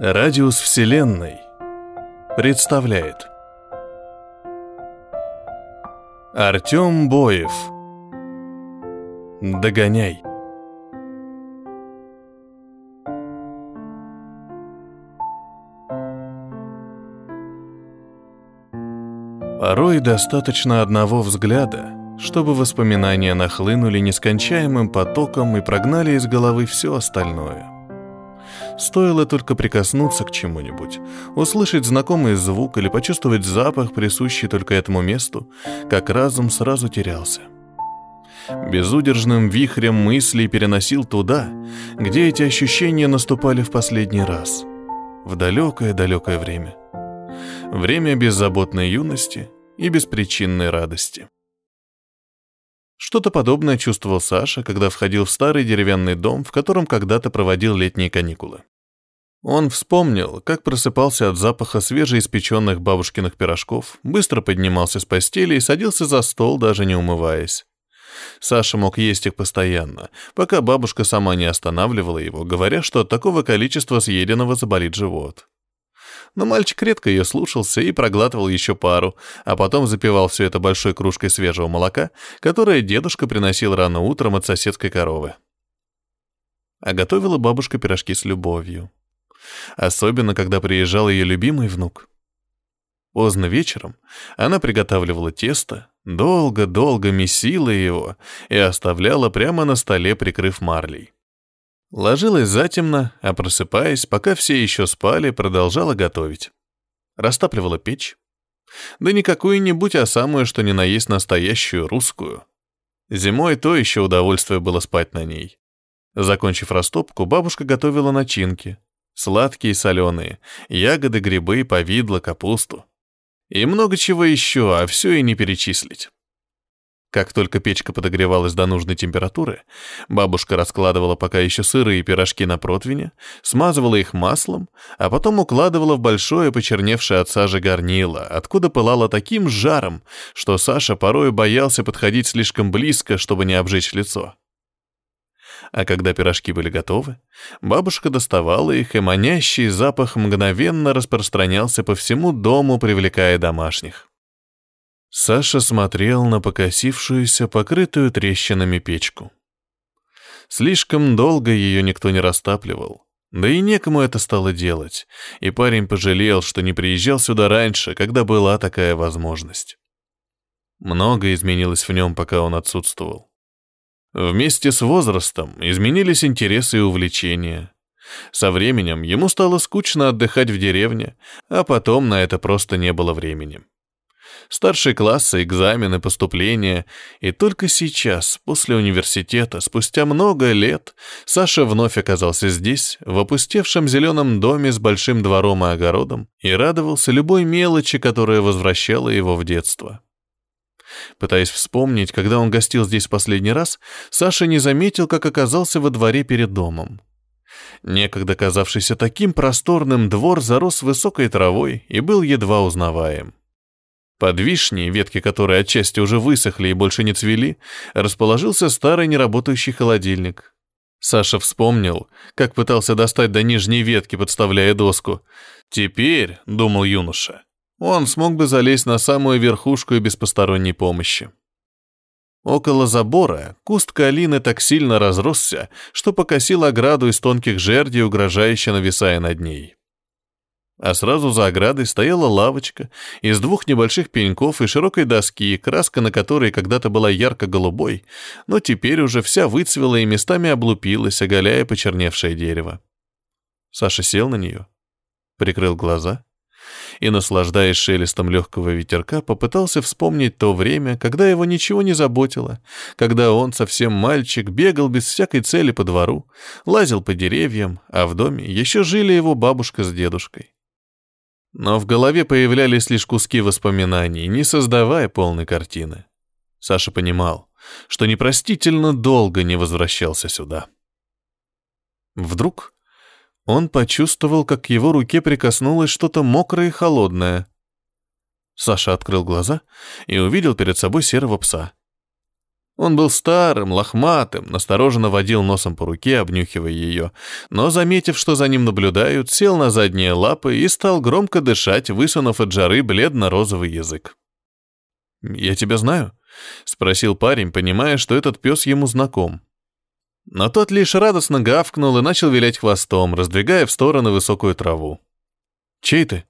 Радиус Вселенной представляет Артем Боев. Догоняй. Порой достаточно одного взгляда, чтобы воспоминания нахлынули нескончаемым потоком и прогнали из головы все остальное – Стоило только прикоснуться к чему-нибудь, услышать знакомый звук или почувствовать запах, присущий только этому месту, как разум сразу терялся. Безудержным вихрем мыслей переносил туда, где эти ощущения наступали в последний раз. В далекое-далекое время. Время беззаботной юности и беспричинной радости. Что-то подобное чувствовал Саша, когда входил в старый деревянный дом, в котором когда-то проводил летние каникулы. Он вспомнил, как просыпался от запаха свежеиспеченных бабушкиных пирожков, быстро поднимался с постели и садился за стол, даже не умываясь. Саша мог есть их постоянно, пока бабушка сама не останавливала его, говоря, что от такого количества съеденного заболит живот. Но мальчик редко ее слушался и проглатывал еще пару, а потом запивал все это большой кружкой свежего молока, которое дедушка приносил рано утром от соседской коровы. А готовила бабушка пирожки с любовью особенно когда приезжал ее любимый внук. Поздно вечером она приготавливала тесто, долго-долго месила его и оставляла прямо на столе, прикрыв марлей. Ложилась затемно, а просыпаясь, пока все еще спали, продолжала готовить. Растапливала печь. Да не какую-нибудь, а самую, что ни на есть настоящую русскую. Зимой то еще удовольствие было спать на ней. Закончив растопку, бабушка готовила начинки, Сладкие и соленые, ягоды, грибы, повидло, капусту. И много чего еще, а все и не перечислить. Как только печка подогревалась до нужной температуры, бабушка раскладывала пока еще сырые пирожки на противне, смазывала их маслом, а потом укладывала в большое почерневшее от сажи горнило, откуда пылало таким жаром, что Саша порой боялся подходить слишком близко, чтобы не обжечь лицо. А когда пирожки были готовы, бабушка доставала их, и манящий запах мгновенно распространялся по всему дому, привлекая домашних. Саша смотрел на покосившуюся, покрытую трещинами печку. Слишком долго ее никто не растапливал. Да и некому это стало делать, и парень пожалел, что не приезжал сюда раньше, когда была такая возможность. Много изменилось в нем, пока он отсутствовал. Вместе с возрастом изменились интересы и увлечения. Со временем ему стало скучно отдыхать в деревне, а потом на это просто не было времени. Старшие классы, экзамены, поступления, и только сейчас, после университета, спустя много лет, Саша вновь оказался здесь, в опустевшем зеленом доме с большим двором и огородом, и радовался любой мелочи, которая возвращала его в детство. Пытаясь вспомнить, когда он гостил здесь последний раз, Саша не заметил, как оказался во дворе перед домом. Некогда казавшийся таким просторным двор зарос высокой травой и был едва узнаваем. Под вишней, ветки которой отчасти уже высохли и больше не цвели, расположился старый неработающий холодильник. Саша вспомнил, как пытался достать до нижней ветки, подставляя доску. «Теперь», — думал юноша, он смог бы залезть на самую верхушку и без посторонней помощи. Около забора куст калины так сильно разросся, что покосил ограду из тонких жердей, угрожающе нависая над ней. А сразу за оградой стояла лавочка из двух небольших пеньков и широкой доски, краска на которой когда-то была ярко-голубой, но теперь уже вся выцвела и местами облупилась, оголяя почерневшее дерево. Саша сел на нее, прикрыл глаза и, наслаждаясь шелестом легкого ветерка, попытался вспомнить то время, когда его ничего не заботило, когда он, совсем мальчик, бегал без всякой цели по двору, лазил по деревьям, а в доме еще жили его бабушка с дедушкой. Но в голове появлялись лишь куски воспоминаний, не создавая полной картины. Саша понимал, что непростительно долго не возвращался сюда. Вдруг он почувствовал, как к его руке прикоснулось что-то мокрое и холодное. Саша открыл глаза и увидел перед собой серого пса. Он был старым, лохматым, настороженно водил носом по руке, обнюхивая ее, но, заметив, что за ним наблюдают, сел на задние лапы и стал громко дышать, высунув от жары бледно-розовый язык. «Я тебя знаю?» — спросил парень, понимая, что этот пес ему знаком. Но тот лишь радостно гавкнул и начал вилять хвостом, раздвигая в стороны высокую траву. «Чей ты?»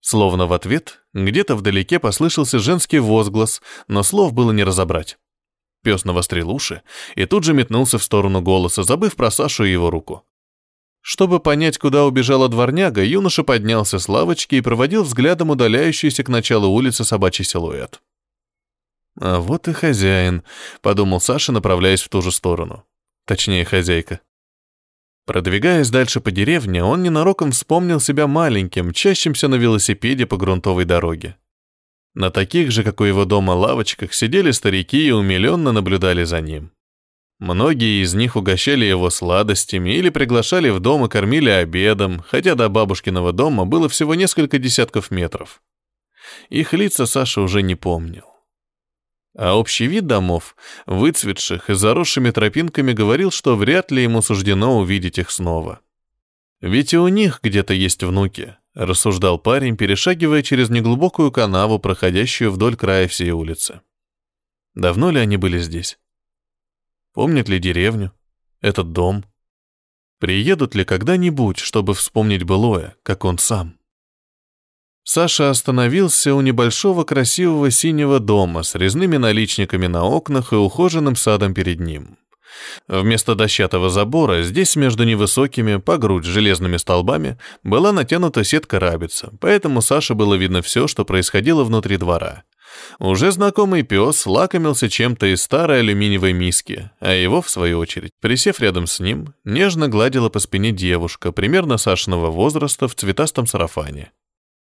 Словно в ответ, где-то вдалеке послышался женский возглас, но слов было не разобрать. Пес навострил уши и тут же метнулся в сторону голоса, забыв про Сашу и его руку. Чтобы понять, куда убежала дворняга, юноша поднялся с лавочки и проводил взглядом удаляющийся к началу улицы собачий силуэт. «А вот и хозяин», — подумал Саша, направляясь в ту же сторону. Точнее, хозяйка. Продвигаясь дальше по деревне, он ненароком вспомнил себя маленьким, мчащимся на велосипеде по грунтовой дороге. На таких же, как у его дома, лавочках сидели старики и умиленно наблюдали за ним. Многие из них угощали его сладостями или приглашали в дом и кормили обедом, хотя до бабушкиного дома было всего несколько десятков метров. Их лица Саша уже не помнил. А общий вид домов, выцветших и заросшими тропинками, говорил, что вряд ли ему суждено увидеть их снова. Ведь и у них где-то есть внуки, рассуждал парень, перешагивая через неглубокую канаву, проходящую вдоль края всей улицы. Давно ли они были здесь? Помнят ли деревню? Этот дом? Приедут ли когда-нибудь, чтобы вспомнить былое, как он сам? Саша остановился у небольшого красивого синего дома с резными наличниками на окнах и ухоженным садом перед ним. Вместо дощатого забора здесь между невысокими, по грудь железными столбами, была натянута сетка рабица, поэтому Саше было видно все, что происходило внутри двора. Уже знакомый пес лакомился чем-то из старой алюминиевой миски, а его, в свою очередь, присев рядом с ним, нежно гладила по спине девушка, примерно Сашиного возраста, в цветастом сарафане.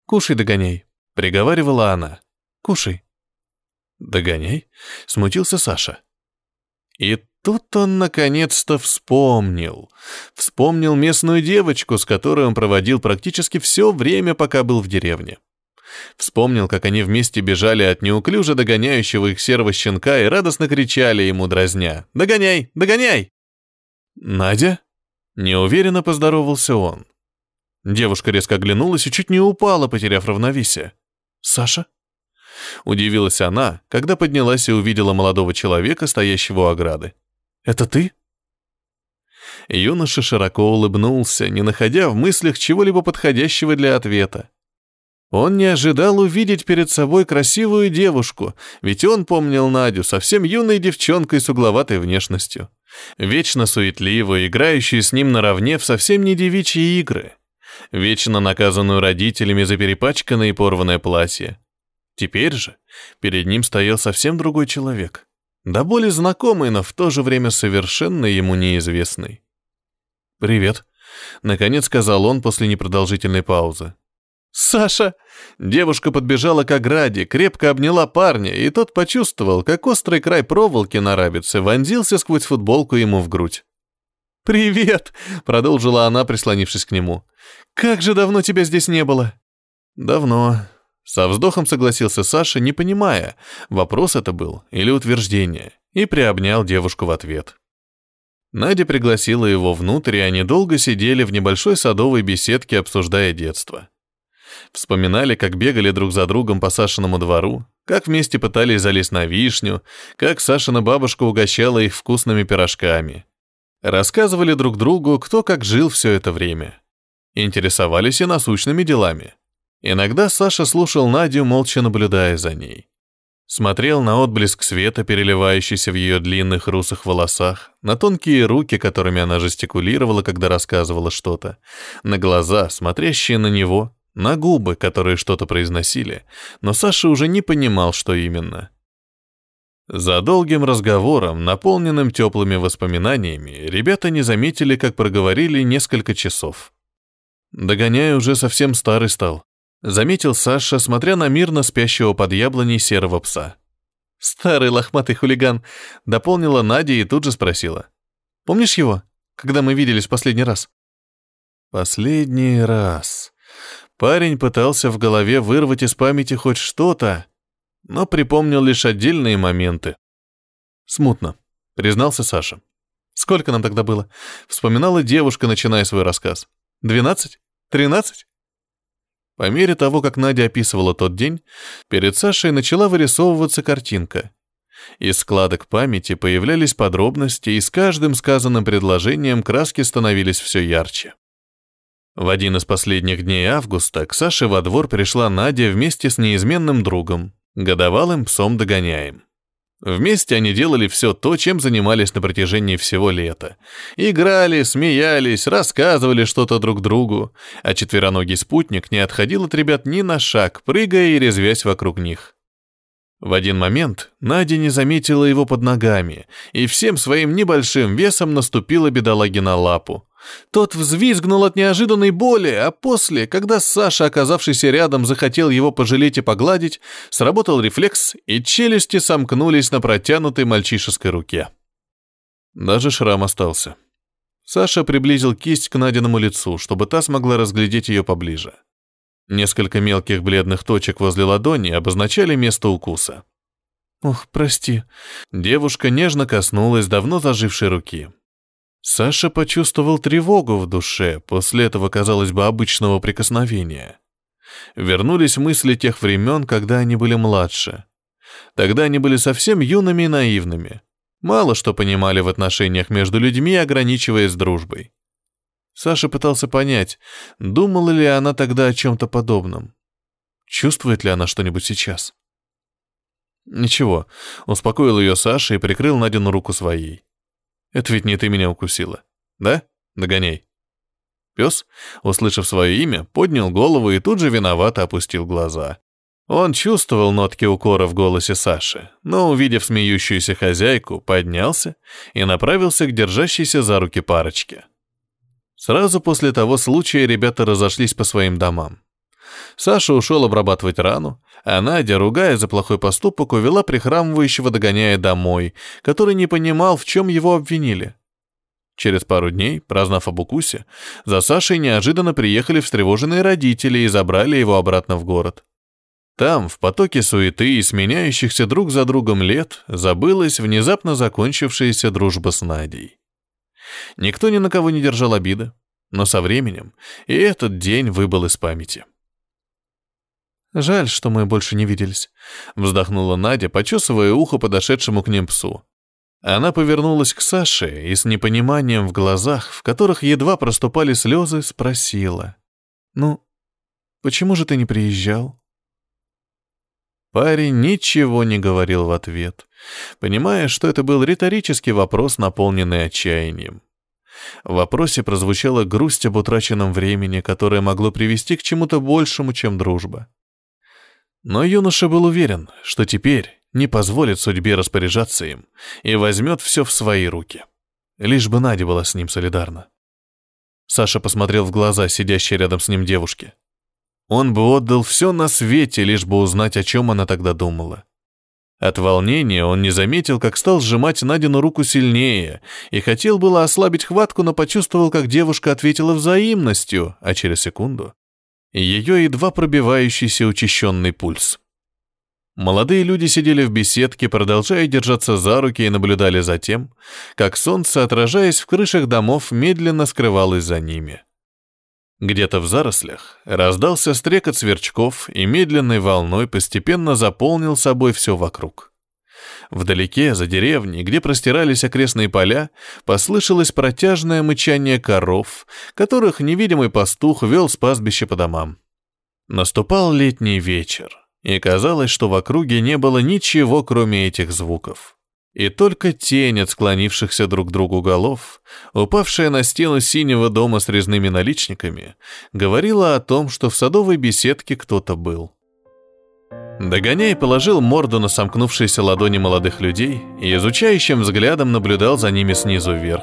«Кушай, догоняй», — приговаривала она. «Кушай». «Догоняй?» — смутился Саша. И тут он наконец-то вспомнил. Вспомнил местную девочку, с которой он проводил практически все время, пока был в деревне. Вспомнил, как они вместе бежали от неуклюже догоняющего их серого щенка и радостно кричали ему, дразня. «Догоняй! Догоняй!» «Надя?» Неуверенно поздоровался он. Девушка резко оглянулась и чуть не упала, потеряв равновесие. «Саша?» Удивилась она, когда поднялась и увидела молодого человека, стоящего у ограды. «Это ты?» Юноша широко улыбнулся, не находя в мыслях чего-либо подходящего для ответа. Он не ожидал увидеть перед собой красивую девушку, ведь он помнил Надю совсем юной девчонкой с угловатой внешностью. Вечно суетливую, играющую с ним наравне в совсем не девичьи игры вечно наказанную родителями за перепачканное и порванное платье. Теперь же перед ним стоял совсем другой человек, да более знакомый, но в то же время совершенно ему неизвестный. «Привет», — наконец сказал он после непродолжительной паузы. «Саша!» Девушка подбежала к ограде, крепко обняла парня, и тот почувствовал, как острый край проволоки на рабице вонзился сквозь футболку ему в грудь. «Привет!» — продолжила она, прислонившись к нему. «Как же давно тебя здесь не было?» «Давно». Со вздохом согласился Саша, не понимая, вопрос это был или утверждение, и приобнял девушку в ответ. Надя пригласила его внутрь, и они долго сидели в небольшой садовой беседке, обсуждая детство. Вспоминали, как бегали друг за другом по Сашиному двору, как вместе пытались залезть на вишню, как Сашина бабушка угощала их вкусными пирожками. Рассказывали друг другу, кто как жил все это время. Интересовались и насущными делами. Иногда Саша слушал Надю, молча наблюдая за ней. Смотрел на отблеск света, переливающийся в ее длинных русых волосах, на тонкие руки, которыми она жестикулировала, когда рассказывала что-то, на глаза, смотрящие на него, на губы, которые что-то произносили, но Саша уже не понимал, что именно. За долгим разговором, наполненным теплыми воспоминаниями, ребята не заметили, как проговорили несколько часов. Догоняя уже совсем старый стал. Заметил Саша, смотря на мирно спящего под яблоней серого пса. «Старый лохматый хулиган», — дополнила Надя и тут же спросила. «Помнишь его, когда мы виделись последний раз?» «Последний раз». Парень пытался в голове вырвать из памяти хоть что-то, но припомнил лишь отдельные моменты. Смутно, признался Саша. Сколько нам тогда было? Вспоминала девушка, начиная свой рассказ. Двенадцать? Тринадцать? По мере того, как Надя описывала тот день, перед Сашей начала вырисовываться картинка. Из складок памяти появлялись подробности, и с каждым сказанным предложением краски становились все ярче. В один из последних дней августа к Саше во двор пришла Надя вместе с неизменным другом, годовалым псом догоняем. Вместе они делали все то, чем занимались на протяжении всего лета. Играли, смеялись, рассказывали что-то друг другу, а четвероногий спутник не отходил от ребят ни на шаг, прыгая и резвясь вокруг них. В один момент Надя не заметила его под ногами и всем своим небольшим весом наступила бедолаге на лапу. Тот взвизгнул от неожиданной боли, а после, когда Саша, оказавшийся рядом, захотел его пожалеть и погладить, сработал рефлекс, и челюсти сомкнулись на протянутой мальчишеской руке. Даже шрам остался. Саша приблизил кисть к Надиному лицу, чтобы та смогла разглядеть ее поближе. Несколько мелких бледных точек возле ладони обозначали место укуса. «Ох, прости». Девушка нежно коснулась давно зажившей руки. Саша почувствовал тревогу в душе после этого, казалось бы, обычного прикосновения. Вернулись мысли тех времен, когда они были младше. Тогда они были совсем юными и наивными. Мало что понимали в отношениях между людьми, ограничиваясь дружбой. Саша пытался понять, думала ли она тогда о чем-то подобном. Чувствует ли она что-нибудь сейчас? Ничего, успокоил ее Саша и прикрыл Надину руку своей. Это ведь не ты меня укусила. Да? Догоняй. Пес, услышав свое имя, поднял голову и тут же виновато опустил глаза. Он чувствовал нотки укора в голосе Саши, но, увидев смеющуюся хозяйку, поднялся и направился к держащейся за руки парочке. Сразу после того случая ребята разошлись по своим домам. Саша ушел обрабатывать рану, а Надя, ругая за плохой поступок, увела прихрамывающего, догоняя домой, который не понимал, в чем его обвинили. Через пару дней, прознав об укусе, за Сашей неожиданно приехали встревоженные родители и забрали его обратно в город. Там, в потоке суеты и сменяющихся друг за другом лет, забылась внезапно закончившаяся дружба с Надей. Никто ни на кого не держал обиды, но со временем и этот день выбыл из памяти. «Жаль, что мы больше не виделись», — вздохнула Надя, почесывая ухо подошедшему к ним псу. Она повернулась к Саше и с непониманием в глазах, в которых едва проступали слезы, спросила. «Ну, почему же ты не приезжал?» Парень ничего не говорил в ответ, понимая, что это был риторический вопрос, наполненный отчаянием. В вопросе прозвучала грусть об утраченном времени, которое могло привести к чему-то большему, чем дружба. Но юноша был уверен, что теперь не позволит судьбе распоряжаться им и возьмет все в свои руки. Лишь бы Надя была с ним солидарна. Саша посмотрел в глаза сидящей рядом с ним девушки. Он бы отдал все на свете, лишь бы узнать, о чем она тогда думала. От волнения он не заметил, как стал сжимать Надину руку сильнее, и хотел было ослабить хватку, но почувствовал, как девушка ответила взаимностью, а через секунду ее едва пробивающийся учащенный пульс. Молодые люди сидели в беседке, продолжая держаться за руки и наблюдали за тем, как солнце, отражаясь в крышах домов, медленно скрывалось за ними. Где-то в зарослях раздался стрекот сверчков и медленной волной постепенно заполнил собой все вокруг. Вдалеке, за деревней, где простирались окрестные поля, послышалось протяжное мычание коров, которых невидимый пастух вел с пастбища по домам. Наступал летний вечер, и казалось, что в округе не было ничего, кроме этих звуков. И только тень от склонившихся друг к другу голов, упавшая на стену синего дома с резными наличниками, говорила о том, что в садовой беседке кто-то был. Догоняй положил морду на сомкнувшиеся ладони молодых людей и изучающим взглядом наблюдал за ними снизу вверх.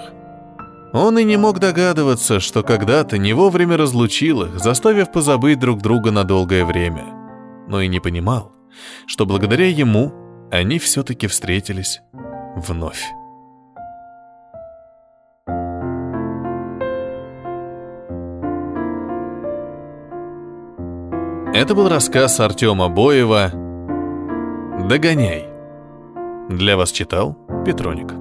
Он и не мог догадываться, что когда-то не вовремя разлучил их, заставив позабыть друг друга на долгое время. Но и не понимал, что благодаря ему они все-таки встретились вновь. Это был рассказ Артема Боева «Догоняй». Для вас читал Петроник.